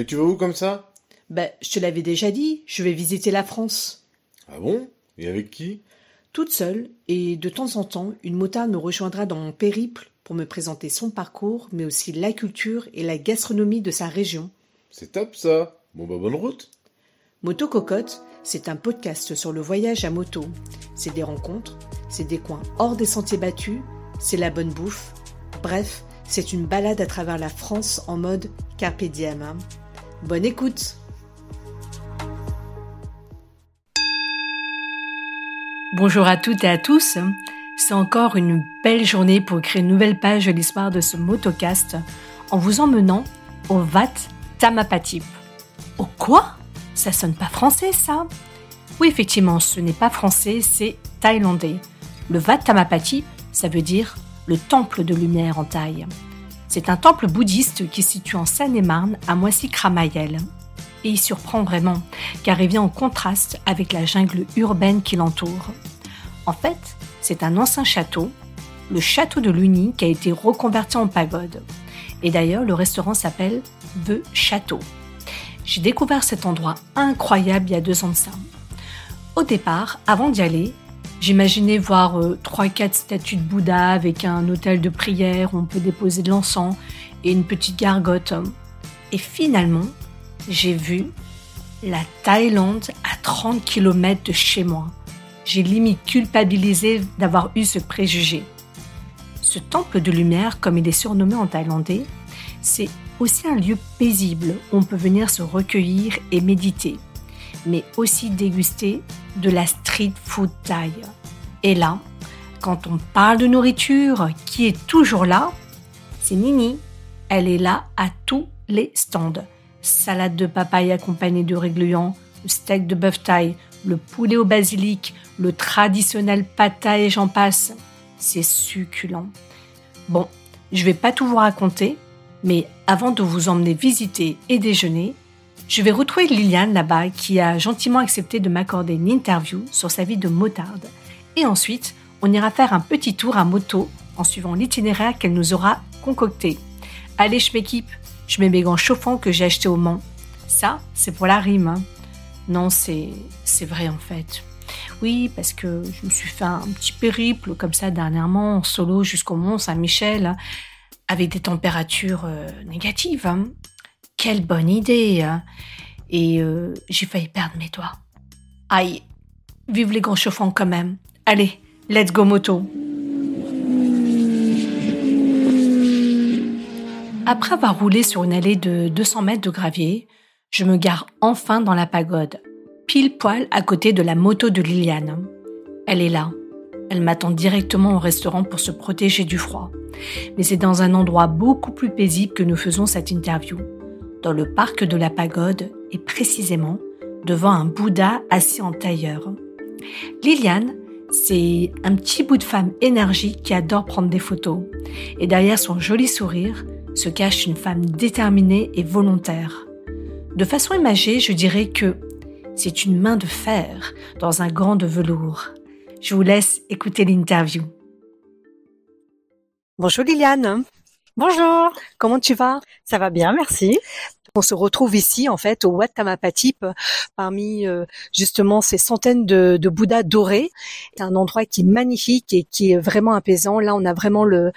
Mais tu vas où comme ça? Ben, je te l'avais déjà dit, je vais visiter la France. Ah bon? Et avec qui? Toute seule, et de temps en temps, une motarde me rejoindra dans mon périple pour me présenter son parcours, mais aussi la culture et la gastronomie de sa région. C'est top ça Bon bah bonne route Moto Cocotte, c'est un podcast sur le voyage à moto. C'est des rencontres, c'est des coins hors des sentiers battus, c'est la bonne bouffe. Bref, c'est une balade à travers la France en mode carpe diem. Bonne écoute Bonjour à toutes et à tous. C'est encore une belle journée pour créer une nouvelle page de l'histoire de ce motocast en vous emmenant au Vat Tamapatip. Au quoi? Ça sonne pas français ça? Oui, effectivement, ce n'est pas français, c'est thaïlandais. Le Wat Tamapatip, ça veut dire le temple de lumière en Thaï. C'est un temple bouddhiste qui se situe en Seine-et-Marne, à Moissy-Cramayel. Et il surprend vraiment, car il vient en contraste avec la jungle urbaine qui l'entoure. En fait, c'est un ancien château, le château de Luni, qui a été reconverti en pagode. Et d'ailleurs, le restaurant s'appelle The Château. J'ai découvert cet endroit incroyable il y a deux ans de ça. Au départ, avant d'y aller, j'imaginais voir euh, trois, quatre statues de Bouddha avec un hôtel de prière où on peut déposer de l'encens et une petite gargote. Et finalement, j'ai vu la Thaïlande à 30 km de chez moi. J'ai limite culpabilisé d'avoir eu ce préjugé. Ce temple de lumière, comme il est surnommé en thaïlandais, c'est aussi un lieu paisible où on peut venir se recueillir et méditer, mais aussi déguster de la street food thaï. Et là, quand on parle de nourriture, qui est toujours là C'est Nini. Elle est là à tous les stands. Salade de papaye accompagnée de régluants, le steak de bœuf thaï, le poulet au basilic, le traditionnel thaï et j'en passe. C'est succulent. Bon, je vais pas tout vous raconter, mais avant de vous emmener visiter et déjeuner, je vais retrouver Liliane là-bas qui a gentiment accepté de m'accorder une interview sur sa vie de motarde. Et ensuite, on ira faire un petit tour à moto en suivant l'itinéraire qu'elle nous aura concocté. Allez, je m'équipe, je mets mes gants chauffants que j'ai achetés au Mans. Ça, c'est pour la rime. hein. Non, c'est vrai en fait. Oui, parce que je me suis fait un petit périple comme ça dernièrement en solo jusqu'au Mont Saint-Michel hein, avec des températures euh, négatives. Quelle bonne idée hein. Et euh, j'ai failli perdre mes doigts. Aïe, vive les grands chauffants quand même. Allez, let's go moto. Après avoir roulé sur une allée de 200 mètres de gravier, je me gare enfin dans la pagode, pile poil à côté de la moto de Liliane. Elle est là. Elle m'attend directement au restaurant pour se protéger du froid. Mais c'est dans un endroit beaucoup plus paisible que nous faisons cette interview, dans le parc de la pagode et précisément devant un Bouddha assis en tailleur. Liliane, c'est un petit bout de femme énergique qui adore prendre des photos. Et derrière son joli sourire se cache une femme déterminée et volontaire. De façon imagée, je dirais que c'est une main de fer dans un gant de velours. Je vous laisse écouter l'interview. Bonjour Liliane, Bonjour, comment tu vas? Ça va bien, merci. On se retrouve ici en fait au Wat Tamapatip parmi euh, justement ces centaines de, de Bouddhas dorés. C'est un endroit qui est magnifique et qui est vraiment apaisant. Là, on a vraiment le,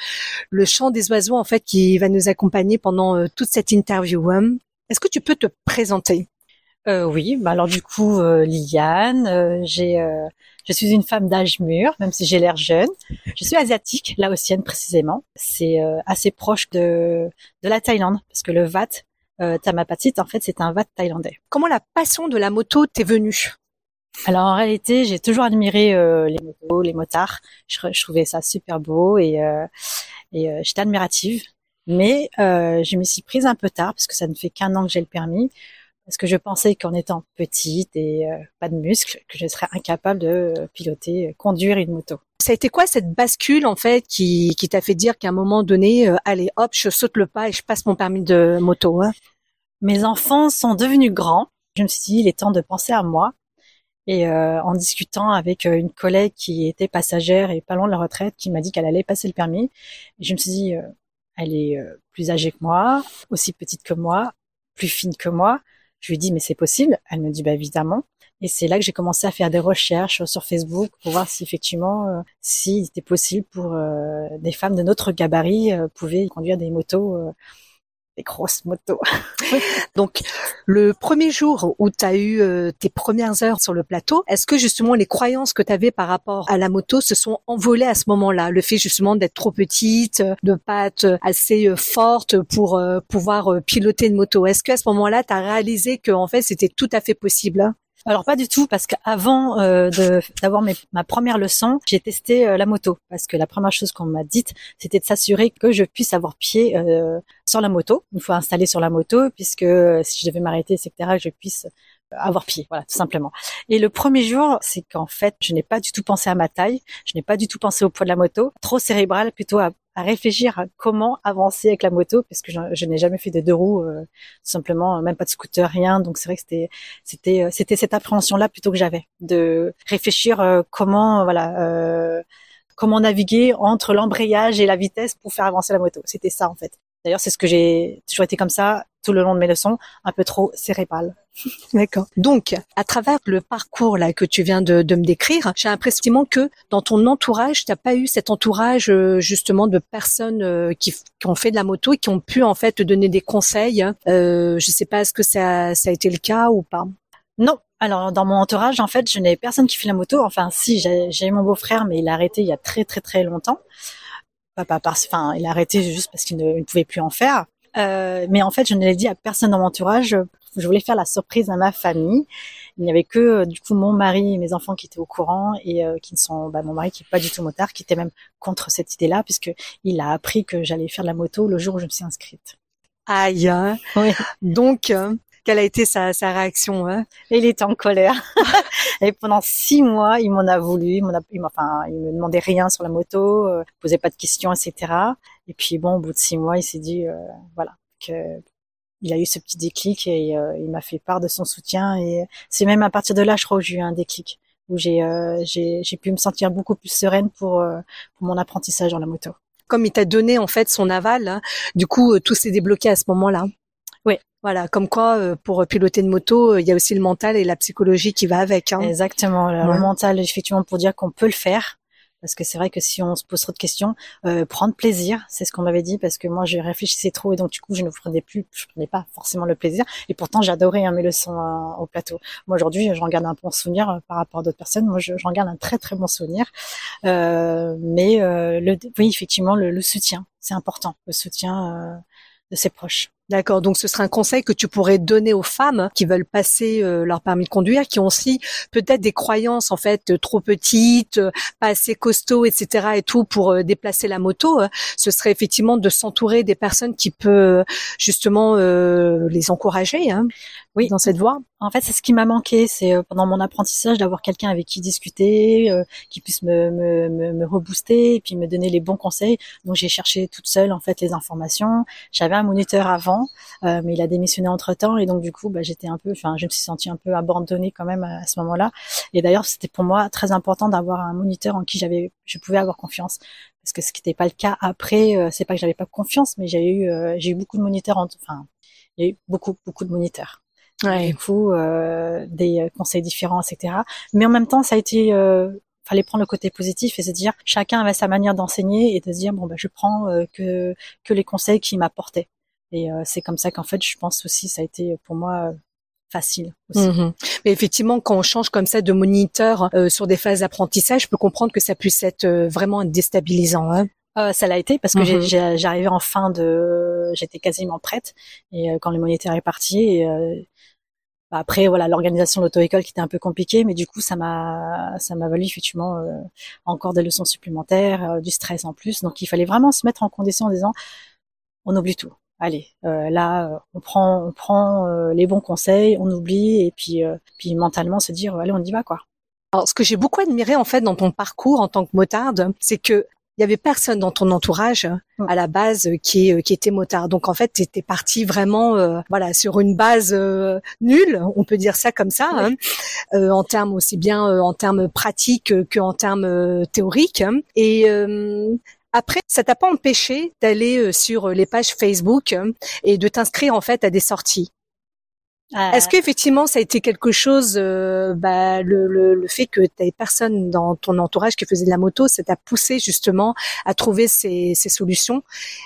le chant des oiseaux en fait qui va nous accompagner pendant euh, toute cette interview. hein. Est-ce que tu peux te présenter? Euh, oui, bah alors du coup, euh, Liliane, euh, j'ai, euh, je suis une femme d'âge mûr, même si j'ai l'air jeune. Je suis asiatique, laotienne précisément. C'est euh, assez proche de, de la Thaïlande, parce que le Vat euh, Tamapatit, en fait, c'est un Vat thaïlandais. Comment la passion de la moto t'est venue? Alors en réalité, j'ai toujours admiré euh, les motos, les motards. Je, je trouvais ça super beau et, euh, et euh, j'étais admirative. Mais euh, je m'y suis prise un peu tard parce que ça ne fait qu'un an que j'ai le permis. Parce que je pensais qu'en étant petite et euh, pas de muscles, que je serais incapable de euh, piloter, euh, conduire une moto. Ça a été quoi cette bascule en fait qui, qui t'a fait dire qu'à un moment donné, euh, allez hop, je saute le pas et je passe mon permis de moto hein? Mes enfants sont devenus grands. Je me suis dit, il est temps de penser à moi. Et euh, en discutant avec euh, une collègue qui était passagère et pas loin de la retraite, qui m'a dit qu'elle allait passer le permis, je me suis dit, euh, elle est euh, plus âgée que moi, aussi petite que moi. plus fine que moi. Je lui dis mais c'est possible. Elle me dit bah évidemment. Et c'est là que j'ai commencé à faire des recherches sur Facebook pour voir si effectivement, euh, s'il était possible pour euh, des femmes de notre gabarit euh, pouvaient conduire des motos, euh, des grosses motos. Donc, le premier jour où tu as eu tes premières heures sur le plateau, est-ce que justement les croyances que tu avais par rapport à la moto se sont envolées à ce moment-là? Le fait justement d'être trop petite, de pas être assez forte pour pouvoir piloter une moto? Est-ce qu'à ce moment-là, tu as réalisé que en fait, c'était tout à fait possible? Alors pas du tout parce qu'avant euh, d'avoir ma première leçon, j'ai testé euh, la moto parce que la première chose qu'on m'a dite, c'était de s'assurer que je puisse avoir pied euh, sur la moto, une fois installée sur la moto, puisque si je devais m'arrêter, etc., je puisse avoir pied, voilà, tout simplement. Et le premier jour, c'est qu'en fait, je n'ai pas du tout pensé à ma taille, je n'ai pas du tout pensé au poids de la moto, trop cérébral, plutôt à, réfléchir à comment avancer avec la moto, parce que je, n'ai jamais fait de deux roues, euh, simplement, même pas de scooter, rien. Donc c'est vrai que c'était, c'était, euh, c'était cette appréhension-là plutôt que j'avais, de réfléchir euh, comment, voilà. comment naviguer entre l'embrayage et la vitesse pour faire avancer la moto. C'était ça en fait. D'ailleurs, c'est ce que j'ai toujours été comme ça tout le long de mes leçons, un peu trop cérébral. D'accord. Donc, à travers le parcours là que tu viens de, de me décrire, j'ai l'impression que dans ton entourage, tu n'as pas eu cet entourage euh, justement de personnes euh, qui, qui, ont fait de la moto et qui ont pu en fait te donner des conseils. Euh, je sais pas, est-ce que ça, ça a été le cas ou pas? Non, alors dans mon entourage, en fait, je n'ai personne qui fait la moto. Enfin, si, j'ai mon beau-frère, mais il a arrêté il y a très très très longtemps pas, parce, enfin, il a arrêté juste parce qu'il ne, pouvait plus en faire. Euh, mais en fait, je ne l'ai dit à personne dans mon entourage. Je voulais faire la surprise à ma famille. Il n'y avait que euh, du coup mon mari et mes enfants qui étaient au courant et euh, qui ne sont, bah, mon mari qui est pas du tout motard, qui était même contre cette idée-là puisque il a appris que j'allais faire de la moto le jour où je me suis inscrite. Aïe. Hein. Oui. Donc, quelle a été sa, sa réaction hein Il était en colère. et pendant six mois, il m'en a voulu. Il m'en a, il enfin, il me demandait rien sur la moto, euh, posait pas de questions, etc. Et puis bon, au bout de six mois, il s'est dit, euh, voilà, que il a eu ce petit déclic et euh, il m'a fait part de son soutien. Et c'est même à partir de là, je crois, que j'ai eu un déclic où j'ai euh, j'ai pu me sentir beaucoup plus sereine pour, pour mon apprentissage dans la moto. Comme il t'a donné en fait son aval, hein, du coup tout s'est débloqué à ce moment-là. Oui, voilà, comme quoi euh, pour piloter une moto, euh, il y a aussi le mental et la psychologie qui va avec. Hein. Exactement, le mental effectivement pour dire qu'on peut le faire. Parce que c'est vrai que si on se pose trop de questions, euh, prendre plaisir, c'est ce qu'on m'avait dit, parce que moi je réfléchissais trop et donc du coup je ne prenais plus, je prenais pas forcément le plaisir. Et pourtant j'adorais hein, mes leçons au plateau. Moi aujourd'hui j'en garde un bon souvenir par rapport à d'autres personnes. Moi j'en garde un très très bon souvenir. mais le, oui effectivement le, le soutien, c'est important, le soutien de ses proches. D'accord. Donc ce serait un conseil que tu pourrais donner aux femmes qui veulent passer euh, leur permis de conduire, qui ont aussi peut-être des croyances en fait trop petites, pas assez costauds, etc. et tout pour euh, déplacer la moto. Ce serait effectivement de s'entourer des personnes qui peuvent justement euh, les encourager. Hein oui. dans cette voie. En fait, c'est ce qui m'a manqué, c'est euh, pendant mon apprentissage d'avoir quelqu'un avec qui discuter, euh, qui puisse me, me, me, rebooster et puis me donner les bons conseils. Donc j'ai cherché toute seule en fait les informations. J'avais un moniteur avant, euh, mais il a démissionné entre temps et donc du coup, bah, j'étais un peu, enfin, je me suis sentie un peu abandonnée quand même à, ce moment-là. Et d'ailleurs, c'était pour moi très important d'avoir un moniteur en qui j'avais, je pouvais avoir confiance parce que ce qui n'était pas le cas après. c'est pas que j'avais pas confiance, mais j'ai eu, j'ai eu beaucoup de moniteurs, enfin, il y a eu beaucoup beaucoup de moniteurs ouais. du coup euh, des euh, conseils différents, etc. Mais en même temps, ça a été euh, fallait prendre le côté positif et se dire chacun avait sa manière d'enseigner et de se dire bon ben je prends euh, que que les conseils qui m'apportaient et euh, c'est comme ça qu'en fait je pense aussi ça a été pour moi facile aussi. Mhm. Mais effectivement, quand on change comme ça de moniteur sur des phases d'apprentissage, je peux comprendre que ça puisse être vraiment déstabilisant. Hein euh, ça l'a été parce que mmh. j'arrivais en fin de, j'étais quasiment prête et quand le moniteur est parti, et, bah, après, voilà, l'organisation de l'auto-école qui était un peu compliquée, mais du coup, ça m'a, ça m'a valu effectivement euh, encore des leçons supplémentaires, euh, du stress en plus. Donc, il fallait vraiment se mettre en condition en disant, on oublie tout. Allez, euh, là, on prend, on prend les bons conseils, on oublie, et puis, puis mentalement se dire, allez, on y va, quoi. Alors, ce que j'ai beaucoup admiré en fait dans ton parcours en tant que motarde, c'est que il y avait personne dans ton entourage à la base qui euh, qui était motard. Donc en fait, tu étais parti vraiment euh, voilà sur une base euh, nulle, on peut dire ça comme ça, hein, en termes aussi bien en termes pratiques que en termes théoriques. Et après, ça t'a pas empêché d'aller sur les pages Facebook et de t'inscrire en fait à des sorties? Est-ce qu'effectivement ça a été quelque chose, euh, bah, le, le, le fait que tu personne dans ton entourage qui faisait de la moto, ça t'a poussé justement à trouver ces, ces solutions?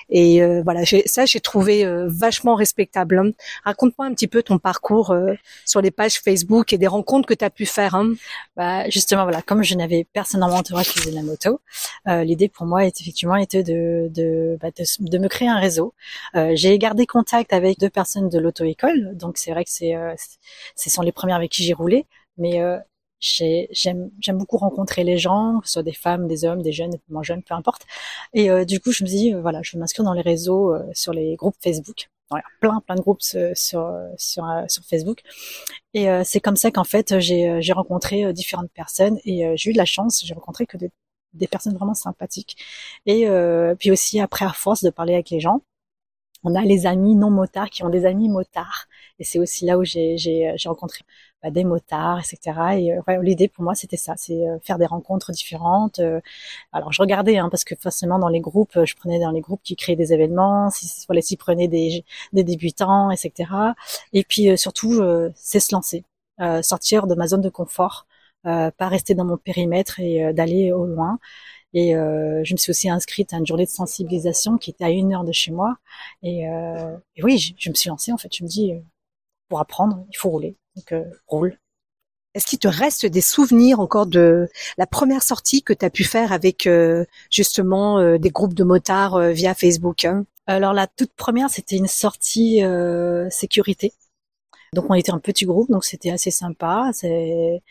Et euh, voilà, ça j'ai trouvé euh, vachement respectable. hein. Raconte-moi un petit peu ton parcours euh, sur les pages Facebook et des rencontres que tu as pu faire. hein. Bah, justement, voilà, comme je n'avais personne dans mon entourage qui faisait de la moto, euh, l'idée pour moi était effectivement était de de, bah, de, de me créer un réseau. Euh, j'ai gardé contact avec deux personnes de l'auto-école, donc c'est vrai que c'est euh, c'est- ce sont les premières avec qui j'ai roulé, mais euh, j'ai- j'aime j'aime beaucoup rencontrer les gens, que ce soit des femmes, des hommes, des jeunes, des moins jeunes, peu importe. Et euh, du coup, je me dit, euh, voilà, je vais m'inscrire dans les réseaux, euh, sur les groupes Facebook. Voilà, plein plein de groupes sur sur sur Facebook. Et c'est comme ça qu'en fait j'ai rencontré différentes personnes et j'ai eu de la chance, j'ai rencontré que des, des personnes vraiment sympathiques. Et puis aussi après à force de parler avec les gens, on a les amis non motards qui ont des amis motards. Et c'est aussi là où j'ai j'ai rencontré bah, des motards, etc. Et euh, ouais, l'idée pour moi c'était ça, c'est euh, faire des rencontres différentes. euh. alors je regardais hein, parce que forcément dans les groupes, euh, je prenais dans les groupes qui créaient des événements, si voilà, s'ils prenaient des des débutants, etc. Et puis euh, surtout, euh, c'est se lancer, euh, sortir de ma zone de confort, euh, pas rester dans mon périmètre et euh, d'aller au loin. Et euh, je me suis aussi inscrite à une journée de sensibilisation qui était à une heure de chez moi. Et, euh, et oui, je, je me suis lancée en fait. Je me dis, euh, pour apprendre, il faut rouler. Donc euh, roule. Est-ce qu'il te reste des souvenirs encore de la première sortie que tu as pu faire avec euh, justement euh, des groupes de motards via Facebook hein? Alors la toute première, c'était une sortie euh, sécurité. Donc on était un petit groupe, donc c'était assez sympa. C'est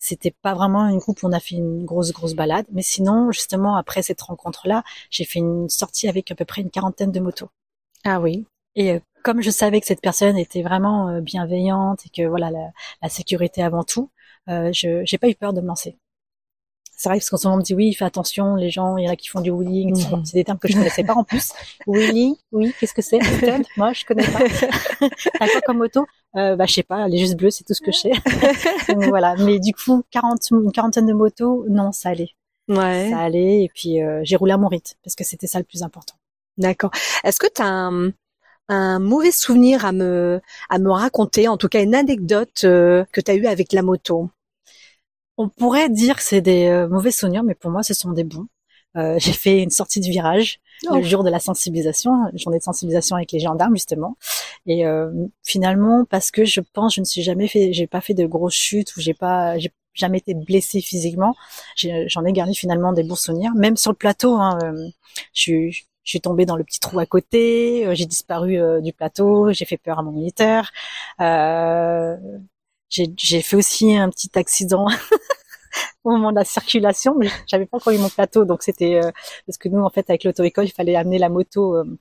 c'était pas vraiment une groupe où on a fait une grosse grosse balade, mais sinon justement après cette rencontre-là, j'ai fait une sortie avec à peu près une quarantaine de motos. Ah oui. Et euh, comme je savais que cette personne était vraiment euh, bienveillante et que voilà la, la sécurité avant tout, euh, je j'ai pas eu peur de me lancer. C'est vrai parce qu'en ce moment on me dit oui, fais attention, les gens, il y en a qui font du wheeling. Mhm. c'est des termes que je connaissais pas en plus. Wheeling, oui, qu'est-ce que c'est Moi, je connais pas. T'as quoi comme moto? Euh, Bah, je sais pas, elle est juste bleue, c'est tout ce que je sais. Donc, voilà. Mais du coup, 40, une quarantaine de motos, non, ça allait, Ouais. ça allait. Et puis euh, j'ai roulé à mon rythme parce que c'était ça le plus important. D'accord. Est-ce que tu as un, un mauvais souvenir à me à me raconter, en tout cas une anecdote euh, que tu as eue avec la moto? On pourrait dire que c'est des euh, mauvais souvenirs, mais pour moi, ce sont des bons. Euh, j'ai fait une sortie de virage Oh. le jour de la sensibilisation, journée de sensibilisation avec les gendarmes justement. Et euh, finalement, parce que je pense, je ne suis jamais fait, j'ai pas fait de grosses chutes ou j'ai pas, j'ai jamais été blessée physiquement. J'en ai gardé finalement des bons souvenirs, même sur le plateau. Hein, euh, je suis je suis tombée dans le petit trou à côté, euh, j'ai disparu euh, du plateau, j'ai fait peur à mon militaire. Euh, j'ai fait aussi un petit accident au moment de la circulation, mais j'avais pas encore eu mon plateau, donc c'était euh, parce que nous en fait avec l'auto-école, il fallait amener la moto euh,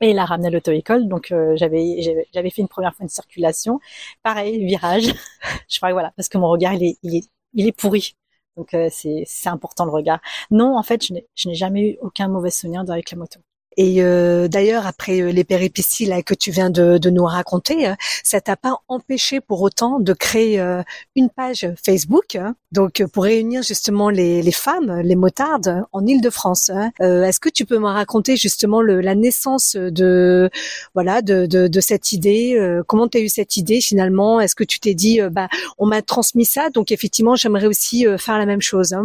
et la ramener à l'auto-école, donc euh, j'avais j'avais j'avais fait une première fois une circulation, pareil virage, je crois que voilà parce que mon regard il est il est il est pourri. Donc euh, c'est c'est important le regard. Non, en fait, je n'ai je n'ai jamais eu aucun mauvais souvenir avec la moto. Et euh, d'ailleurs, après euh, les péripéties là que tu viens de, de nous raconter, euh, ça t'a pas empêché pour autant de créer euh, une page Facebook, hein, donc pour réunir justement les, les femmes, les motardes en Île-de-France. hein. Est-ce que tu peux me raconter justement le, la naissance de voilà de, de, de cette idée Comment tu as eu cette idée finalement? Est-ce que tu t'es dit bah on m'a transmis ça, donc effectivement j'aimerais aussi faire la même chose hein?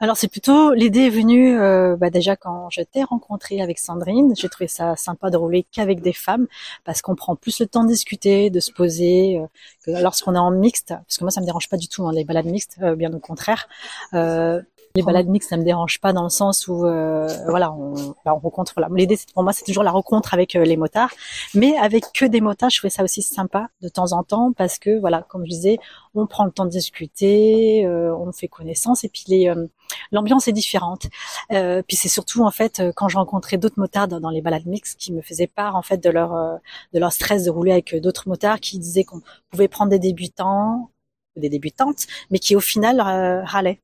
Alors c'est plutôt l'idée est venue euh, bah, déjà quand je t'ai rencontré avec Sandrine. J'ai trouvé ça sympa de rouler qu'avec des femmes parce qu'on prend plus le temps de discuter, de se poser. euh, que lorsqu'on est en mixte, parce que moi ça me dérange pas du tout hein, les balades mixtes, euh, bien au contraire. Euh, les balades mixtes, ça me dérange pas dans le sens où, euh, voilà, on, bah, on rencontre. L'idée, pour moi, c'est toujours la rencontre avec euh, les motards, mais avec que des motards, je trouvais ça aussi sympa de temps en temps parce que, voilà, comme je disais, on prend le temps de discuter, euh, on fait connaissance et puis les, euh, l'ambiance est différente. Euh, puis c'est surtout en fait euh, quand je rencontrais d'autres motards dans les balades mixtes qui me faisaient part en fait de leur euh, de leur stress de rouler avec euh, d'autres motards qui disaient qu'on pouvait prendre des débutants des débutantes, mais qui au final euh, râlaient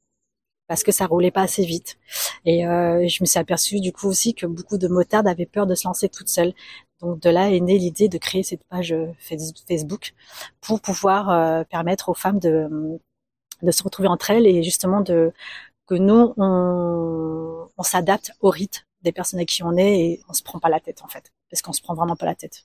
parce que ça roulait pas assez vite. Et euh, je me suis aperçue du coup aussi que beaucoup de motards avaient peur de se lancer toutes seules. Donc de là est née l'idée de créer cette page Face- Facebook pour pouvoir euh, permettre aux femmes de de se retrouver entre elles et justement de que nous on, on s'adapte au rythme des personnes avec qui on est et on se prend pas la tête en fait parce qu'on se prend vraiment pas la tête.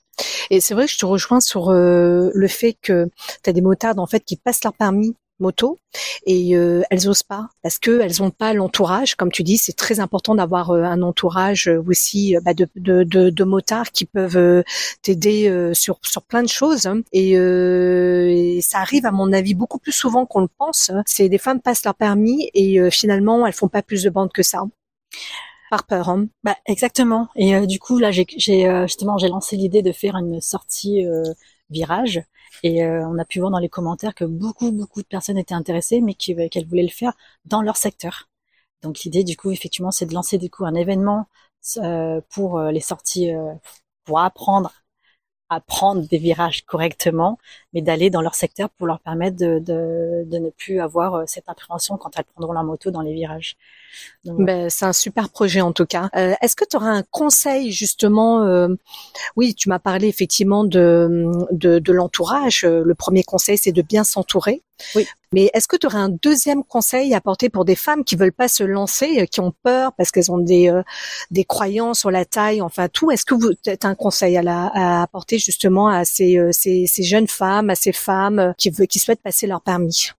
Et c'est vrai que je te rejoins sur euh, le fait que tu as des motards en fait qui passent leur permis moto et euh, elles osent pas parce que elles ont pas l'entourage comme tu dis c'est très important d'avoir euh, un entourage euh, aussi bah, de, de, de, de, motards qui peuvent t'aider sur sur plein de choses et, et, ça arrive à mon avis beaucoup plus souvent qu'on le pense c'est des femmes passent leur permis et finalement elles font pas plus de bandes que ça par peur. Hein. Bah exactement. Et du coup là, j'ai justement j'ai lancé l'idée de faire une sortie virage et euh, on a pu voir dans les commentaires que beaucoup, beaucoup de personnes étaient intéressées, mais euh, qu'elles voulaient le faire dans leur secteur. Donc l'idée, du coup, effectivement, c'est de lancer du coup un événement euh, pour les sorties, pour apprendre à prendre des virages correctement, mais d'aller dans leur secteur pour leur permettre de, de, de, ne plus avoir euh, cette appréhension quand elles prendront leur moto dans les virages. Ben, c'est un super projet en tout cas. Euh, Est-ce que tu auras un conseil justement euh, Oui, tu m'as parlé effectivement de, de, de l'entourage. Le premier conseil, c'est de bien s'entourer. Oui. Mais est-ce que tu aurais un deuxième conseil à apporter pour des femmes qui veulent pas se lancer, euh, qui ont peur parce qu'elles ont des euh, des croyances sur la taille, enfin tout? Est-ce que vous avez un conseil à, la, à apporter justement à ces, euh, ces, ces jeunes femmes, à ces femmes qui veulent qui souhaitent passer leur permis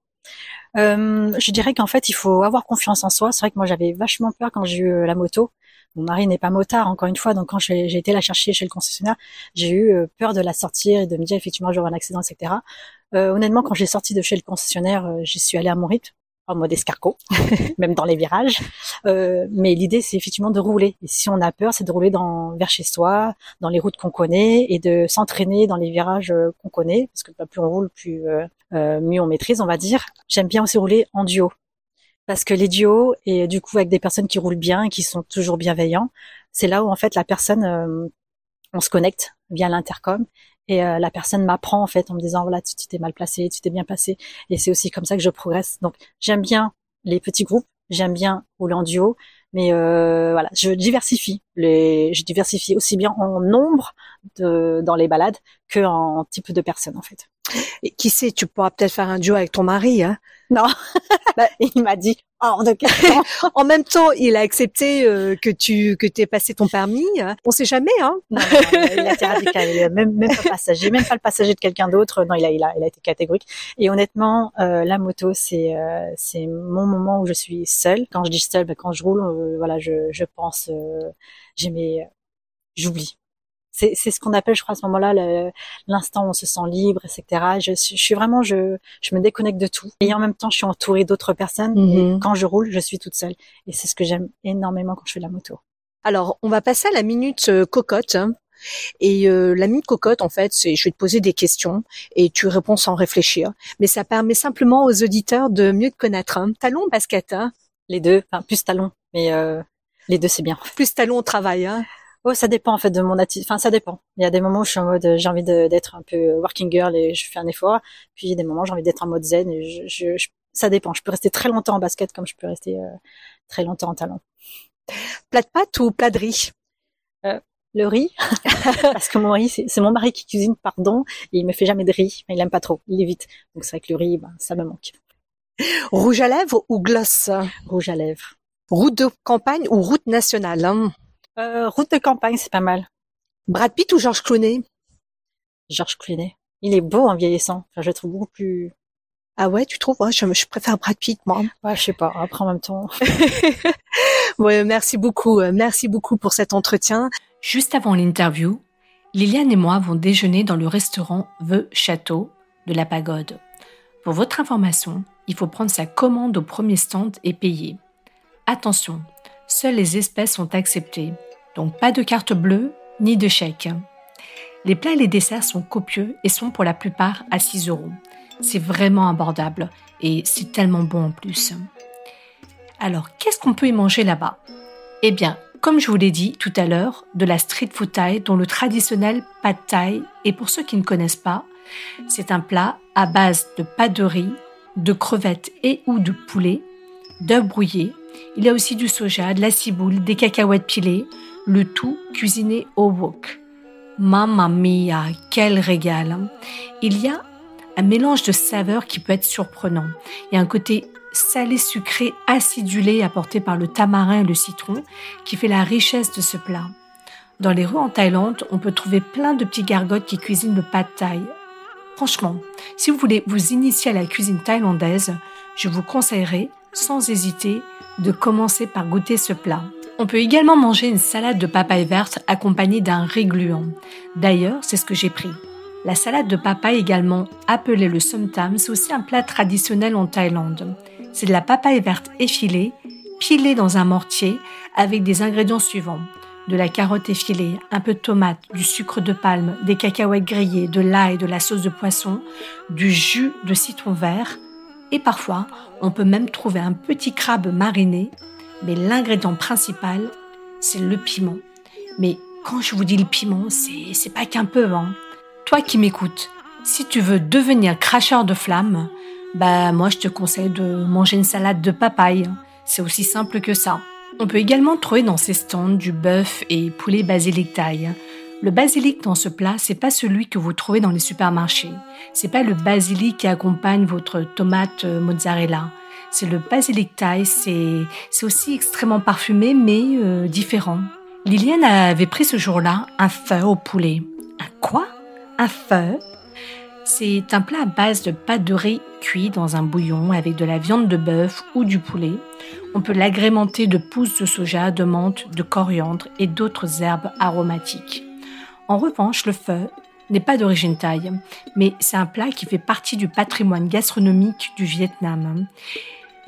euh, je dirais qu'en fait, il faut avoir confiance en soi. C'est vrai que moi, j'avais vachement peur quand j'ai eu la moto. Mon mari n'est pas motard, encore une fois, donc quand j'ai été la chercher chez le concessionnaire, j'ai eu peur de la sortir et de me dire effectivement j'aurai un accident, etc. Euh, honnêtement, quand j'ai sorti de chez le concessionnaire, euh, j'y suis allée à mon rythme, en mode escargot, même dans les virages. Euh, mais l'idée, c'est effectivement de rouler. Et si on a peur, c'est de rouler dans, vers chez soi, dans les routes qu'on connaît, et de s'entraîner dans les virages euh, qu'on connaît, parce que bah, plus on roule, plus mieux on maîtrise, on va dire. J'aime bien aussi rouler en duo. Parce que les duos, et du coup avec des personnes qui roulent bien qui sont toujours bienveillants, c'est là où en fait la personne, on se connecte via l'intercom et euh, la personne m'apprend en fait en me disant voilà tu t'es mal placé, tu t'es bien placé et c'est aussi comme ça que je progresse. Donc j'aime bien les petits groupes, j'aime bien rouler en duo, mais euh, voilà, je diversifie les, je diversifie aussi bien en nombre de dans les balades que en type de personnes en fait. Et qui sait, tu pourras peut-être faire un duo avec ton mari, hein Non, bah, il m'a dit hors de en même temps, il a accepté euh, que tu que t'aies passé ton permis. On sait jamais, hein Il a été radical, même même pas passager, même pas le passager de quelqu'un d'autre. Non, il a il a il a été catégorique. Et honnêtement, euh, la moto, c'est euh, c'est mon moment où je suis seule. Quand je dis seule, ben, quand je roule, voilà, je je pense, j'ai mes j'oublie c'est ce qu'on appelle, je crois, à ce moment-là, l'instant où on se sent libre, etc. Je, je, suis vraiment, je, je me déconnecte de tout. Et en même temps, je suis entourée d'autres personnes. Et mhm. quand je roule, je suis toute seule. Et c'est ce que j'aime énormément quand je fais de la moto. Alors, on va passer à la minute euh, cocotte. Et euh, la minute cocotte, en fait, c'est je vais te poser des questions et tu réponds sans réfléchir. Mais ça permet simplement aux auditeurs de mieux te connaître. Hein. Talon, basket, hein? Les deux, enfin plus talon, mais euh, les deux c'est bien. Plus talon au travail, hein Oh, ça dépend en fait de mon attitude. Enfin, ça dépend. Il y a des moments où je suis en mode j'ai envie d'être un peu working girl et je fais un effort. Puis il y a des moments où j'ai envie d'être en mode zen et je, je, ça dépend. Je peux rester très longtemps en basket comme je peux rester euh, très longtemps en talon. Plat de pâte ou plat de riz? Euh, Le riz, parce que mon riz, c'est mon mari qui cuisine, pardon, et il me fait jamais de riz. Mais il aime pas trop, il évite. Donc c'est vrai que le riz, ben, ça me manque. Rouge à lèvres ou gloss? Rouge à lèvres. Route de campagne ou route nationale hein? Euh, route de campagne, c'est pas mal. Brad Pitt ou George Clooney? George Clooney. Il est beau en vieillissant. Enfin, je le trouve beaucoup plus. Ah ouais, tu trouves? Ouais, je, je, préfère Brad Pitt, moi. Ouais, je sais pas. Après, en même temps. ouais, merci beaucoup. Euh, merci beaucoup pour cet entretien. Juste avant l'interview, Liliane et moi vont déjeuner dans le restaurant The Château de la Pagode. Pour votre information, il faut prendre sa commande au premier stand et payer. Attention, seules les espèces sont acceptées, donc pas de carte bleue ni de chèque. Les plats et les desserts sont copieux et sont pour la plupart à 6 euros. C'est vraiment abordable et c'est tellement bon en plus. Alors, qu'est-ce qu'on peut y manger là-bas? Eh bien, comme je vous l'ai dit tout à l'heure, de la street food thai dont le traditionnel pad thai, et pour ceux qui ne connaissent pas, c'est un plat à base de pâte de riz, de crevettes et ou de poulet, d'œufs brouillés, il y a aussi du soja, de la ciboule, des cacahuètes pilées, le tout cuisiné au wok. Mamma mia, quel régal Il y a un mélange de saveurs qui peut être surprenant. Il y a un côté salé sucré acidulé apporté par le tamarin et le citron qui fait la richesse de ce plat. Dans les rues en Thaïlande, on peut trouver plein de petits gargotes qui cuisinent le pad thaï. Franchement, si vous voulez vous initier à la cuisine thaïlandaise, je vous conseillerais, sans hésiter, de commencer par goûter ce plat. On peut également manger une salade de papaye verte accompagnée d'un riz gluant. D'ailleurs, c'est ce que j'ai pris. La salade de papaye, également appelée le somtam, c'est aussi un plat traditionnel en Thaïlande. C'est de la papaye verte effilée, pilée dans un mortier avec des ingrédients suivants. De la carotte effilée, un peu de tomate, du sucre de palme, des cacahuètes grillées, de l'ail, de la sauce de poisson, du jus de citron vert, et parfois on peut même trouver un petit crabe mariné mais l'ingrédient principal, c'est le piment. Mais quand je vous dis le piment, c'est, pas qu'un peu, hein. Toi qui m'écoutes, si tu veux devenir cracheur de flammes, bah, moi, je te conseille de manger une salade de papaye. C'est aussi simple que ça. On peut également trouver dans ces stands du bœuf et poulet basilic taille. Le basilic dans ce plat, c'est pas celui que vous trouvez dans les supermarchés. C'est pas le basilic qui accompagne votre tomate mozzarella c'est le basilic thaï. C'est aussi extrêmement parfumé, mais euh, différent. Liliane avait pris ce jour-là un feu au poulet. Un quoi? Un feu? C'est un plat à base de pâte de riz cuit dans un bouillon avec de la viande de bœuf ou du poulet. On peut l'agrémenter de pousses de soja, de menthe, de coriandre et d'autres herbes aromatiques. En revanche, le feu n'est pas d'origine thaï, mais c'est un plat qui fait partie du patrimoine gastronomique du Vietnam.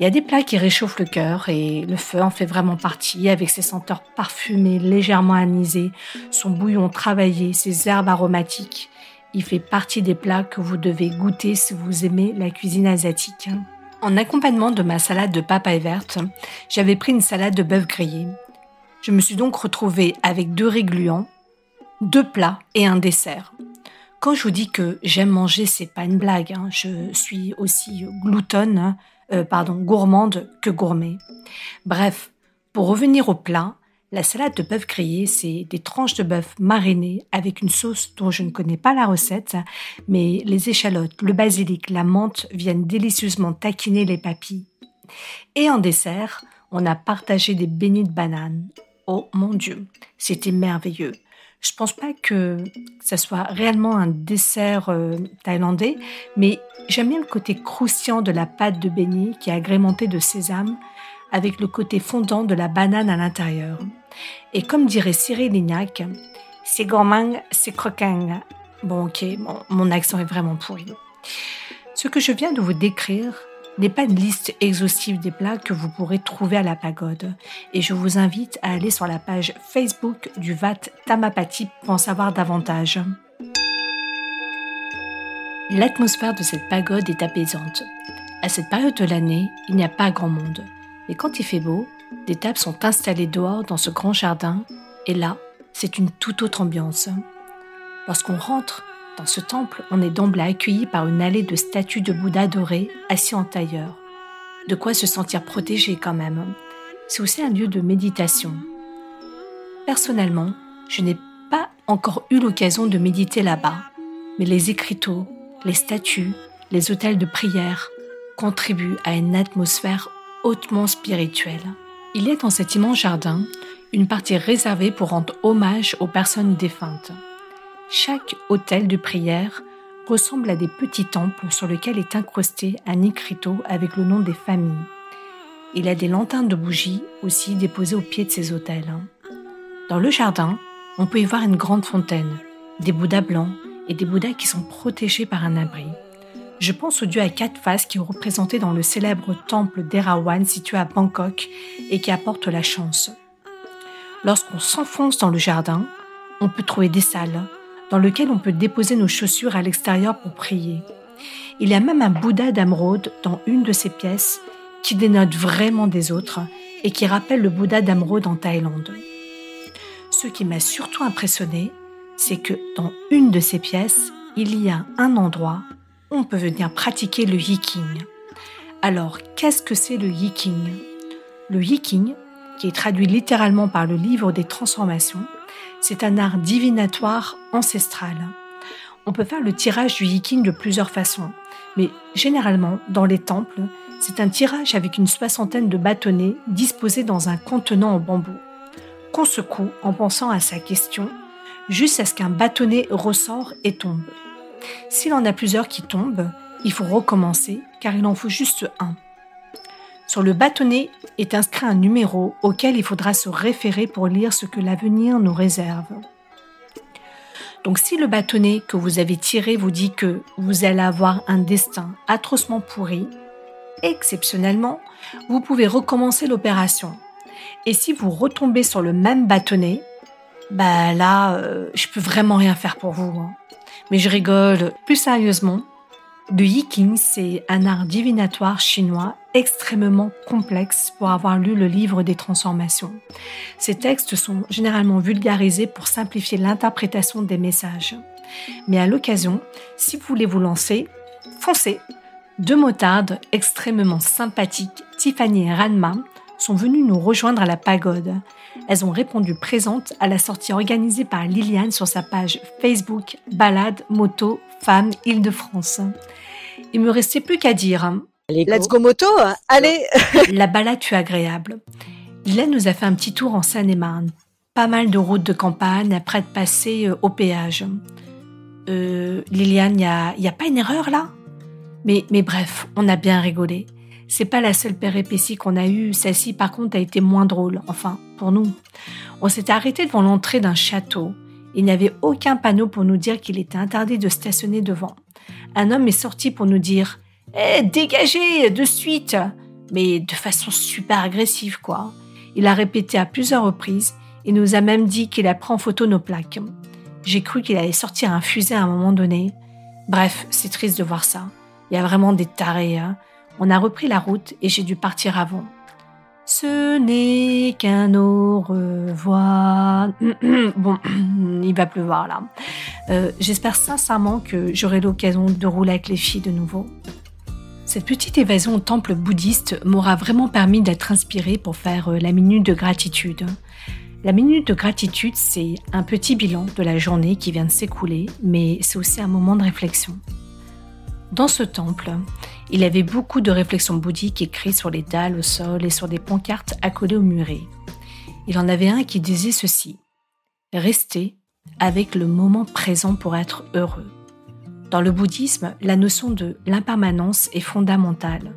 Il y a des plats qui réchauffent le cœur et le feu en fait vraiment partie avec ses senteurs parfumées, légèrement anisées, son bouillon travaillé, ses herbes aromatiques. Il fait partie des plats que vous devez goûter si vous aimez la cuisine asiatique. En accompagnement de ma salade de papaye verte, j'avais pris une salade de bœuf grillé. Je me suis donc retrouvée avec deux régluants, deux plats et un dessert. Quand je vous dis que j'aime manger, c'est pas une blague. Hein. Je suis aussi gloutonne. Euh, pardon, gourmande que gourmet. Bref, pour revenir au plat, la salade de bœuf grillé, c'est des tranches de bœuf marinées avec une sauce dont je ne connais pas la recette, mais les échalotes, le basilic, la menthe viennent délicieusement taquiner les papilles. Et en dessert, on a partagé des beignets de banane. Oh mon Dieu, c'était merveilleux. Je pense pas que ça soit réellement un dessert euh, thaïlandais, mais j'aime bien le côté croustillant de la pâte de beignet qui est agrémentée de sésame avec le côté fondant de la banane à l'intérieur. Et comme dirait Cyril Lignac, c'est gourmand, c'est croquant. Bon, ok, mon accent est vraiment pourri. Ce que je viens de vous décrire n'est pas une liste exhaustive des plats que vous pourrez trouver à la pagode. Et je vous invite à aller sur la page Facebook du VAT Tamapati pour en savoir davantage. L'atmosphère de cette pagode est apaisante. À cette période de l'année, il n'y a pas grand monde. Et quand il fait beau, des tables sont installées dehors dans ce grand jardin, et là, c'est une toute autre ambiance. Lorsqu'on rentre dans ce temple, on est d'emblée accueilli par une allée de statues de Bouddha dorés assis en tailleur. De quoi se sentir protégé quand même. C'est aussi un lieu de méditation. Personnellement, je n'ai pas encore eu l'occasion de méditer là-bas, mais les écriteaux, les statues, les hôtels de prière contribuent à une atmosphère hautement spirituelle. Il y a dans cet immense jardin une partie réservée pour rendre hommage aux personnes défuntes. Chaque hôtel de prière ressemble à des petits temples sur lesquels est incrusté un écriteau avec le nom des familles. Il a des lanternes de bougies aussi déposées au pied de ces hôtels. Dans le jardin, on peut y voir une grande fontaine, des bouddhas blancs et des bouddhas qui sont protégés par un abri. Je pense au dieu à quatre faces qui est représenté dans le célèbre temple d'Erawan situé à Bangkok et qui apporte la chance. Lorsqu'on s'enfonce dans le jardin, on peut trouver des salles, dans lequel on peut déposer nos chaussures à l'extérieur pour prier. Il y a même un Bouddha d'Amrode dans une de ces pièces qui dénote vraiment des autres et qui rappelle le Bouddha d'Amrode en Thaïlande. Ce qui m'a surtout impressionné, c'est que dans une de ces pièces, il y a un endroit où on peut venir pratiquer le yiking. Alors, qu'est-ce que c'est le yiking? Le yiking, qui est traduit littéralement par le livre des transformations, c'est un art divinatoire ancestral. On peut faire le tirage du yiking de plusieurs façons, mais généralement, dans les temples, c'est un tirage avec une soixantaine de bâtonnets disposés dans un contenant en bambou. qu'on secoue en pensant à sa question, jusqu'à ce qu'un bâtonnet ressort et tombe. S'il en a plusieurs qui tombent, il faut recommencer car il en faut juste un. Sur le bâtonnet est inscrit un numéro auquel il faudra se référer pour lire ce que l'avenir nous réserve. Donc si le bâtonnet que vous avez tiré vous dit que vous allez avoir un destin atrocement pourri, exceptionnellement, vous pouvez recommencer l'opération. Et si vous retombez sur le même bâtonnet, bah là, euh, je peux vraiment rien faire pour vous. Hein. Mais je rigole. Plus sérieusement, le Yiking, c'est un art divinatoire chinois extrêmement complexe pour avoir lu le livre des transformations. Ces textes sont généralement vulgarisés pour simplifier l'interprétation des messages. Mais à l'occasion, si vous voulez vous lancer, foncez deux motardes extrêmement sympathiques, Tiffany et Ranma, sont venues nous rejoindre à la pagode. Elles ont répondu présentes à la sortie organisée par Liliane sur sa page Facebook Balade Moto Femmes Île-de-France. Il me restait plus qu'à dire. Let's go moto, allez La balade fut agréable. Liliane nous a fait un petit tour en Seine-et-Marne. Pas mal de routes de campagne après de passer euh, au péage. Euh, Liliane, il n'y a, a pas une erreur là? Mais, mais bref, on a bien rigolé. C'est pas la seule péripétie qu'on a eue, celle-ci par contre a été moins drôle, enfin, pour nous. On s'était arrêté devant l'entrée d'un château. Il n'y avait aucun panneau pour nous dire qu'il était interdit de stationner devant. Un homme est sorti pour nous dire Eh, dégagez de suite Mais de façon super agressive, quoi. Il a répété à plusieurs reprises et nous a même dit qu'il a pris en photo nos plaques. J'ai cru qu'il allait sortir un fusil à un moment donné. Bref, c'est triste de voir ça. Il y a vraiment des tarés. Hein. On a repris la route et j'ai dû partir avant. Ce n'est qu'un au revoir. bon, il va pleuvoir là. Euh, j'espère sincèrement que j'aurai l'occasion de rouler avec les filles de nouveau. Cette petite évasion au temple bouddhiste m'aura vraiment permis d'être inspirée pour faire euh, la minute de gratitude. La minute de gratitude, c'est un petit bilan de la journée qui vient de s'écouler, mais c'est aussi un moment de réflexion. Dans ce temple, il y avait beaucoup de réflexions bouddhiques écrites sur les dalles au sol et sur des pancartes accolées au muret. Il en avait un qui disait ceci Restez avec le moment présent pour être heureux. Dans le bouddhisme, la notion de l'impermanence est fondamentale.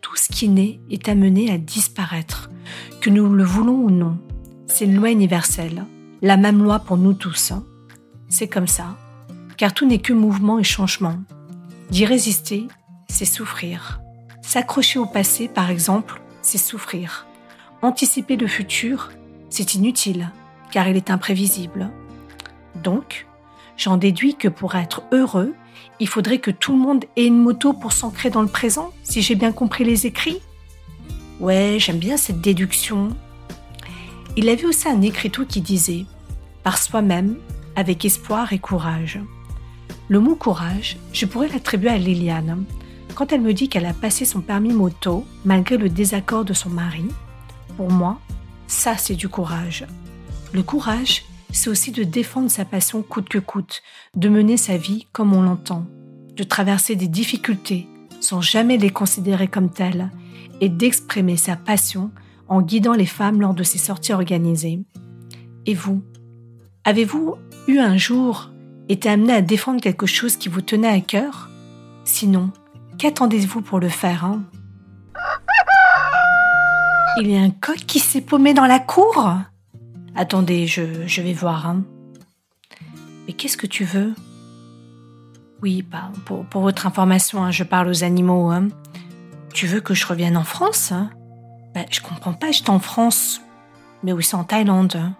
Tout ce qui naît est amené à disparaître, que nous le voulons ou non. C'est une loi universelle, la même loi pour nous tous. C'est comme ça, car tout n'est que mouvement et changement. D'y résister, c'est souffrir. S'accrocher au passé, par exemple, c'est souffrir. Anticiper le futur, c'est inutile, car il est imprévisible. Donc, j'en déduis que pour être heureux, il faudrait que tout le monde ait une moto pour s'ancrer dans le présent, si j'ai bien compris les écrits. Ouais, j'aime bien cette déduction. Il avait aussi un écriteau qui disait Par soi-même, avec espoir et courage. Le mot courage, je pourrais l'attribuer à Liliane. Quand elle me dit qu'elle a passé son permis moto malgré le désaccord de son mari, pour moi, ça c'est du courage. Le courage, c'est aussi de défendre sa passion coûte que coûte, de mener sa vie comme on l'entend, de traverser des difficultés sans jamais les considérer comme telles et d'exprimer sa passion en guidant les femmes lors de ses sorties organisées. Et vous Avez-vous eu un jour était amené à défendre quelque chose qui vous tenait à cœur? Sinon, qu'attendez-vous pour le faire hein? Il y a un coq qui s'est paumé dans la cour? Attendez, je, vais voir. Hein. Mais qu'est-ce que tu veux? Oui, bah, pour, pour, votre information, hein, je parle aux animaux. Hein. Tu veux que je revienne en France bah, Je comprends pas, j'étais en France. Mais aussi en Thaïlande.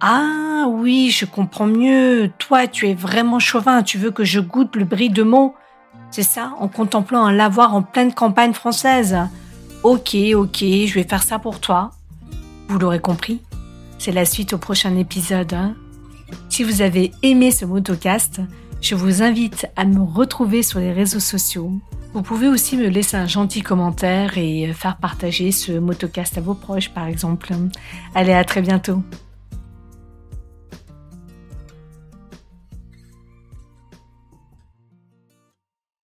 Ah oui, je comprends mieux. Toi, tu es vraiment chauvin. Tu veux que je goûte le bris de mots. C'est ça, en contemplant un lavoir en pleine campagne française. Ok, ok, je vais faire ça pour toi. Vous l'aurez compris, c'est la suite au prochain épisode. Hein. si vous avez aimé ce motocast, je vous invite à me retrouver sur les réseaux sociaux. Vous pouvez aussi me laisser un gentil commentaire et faire partager ce motocast à vos proches, par exemple. Allez, à très bientôt.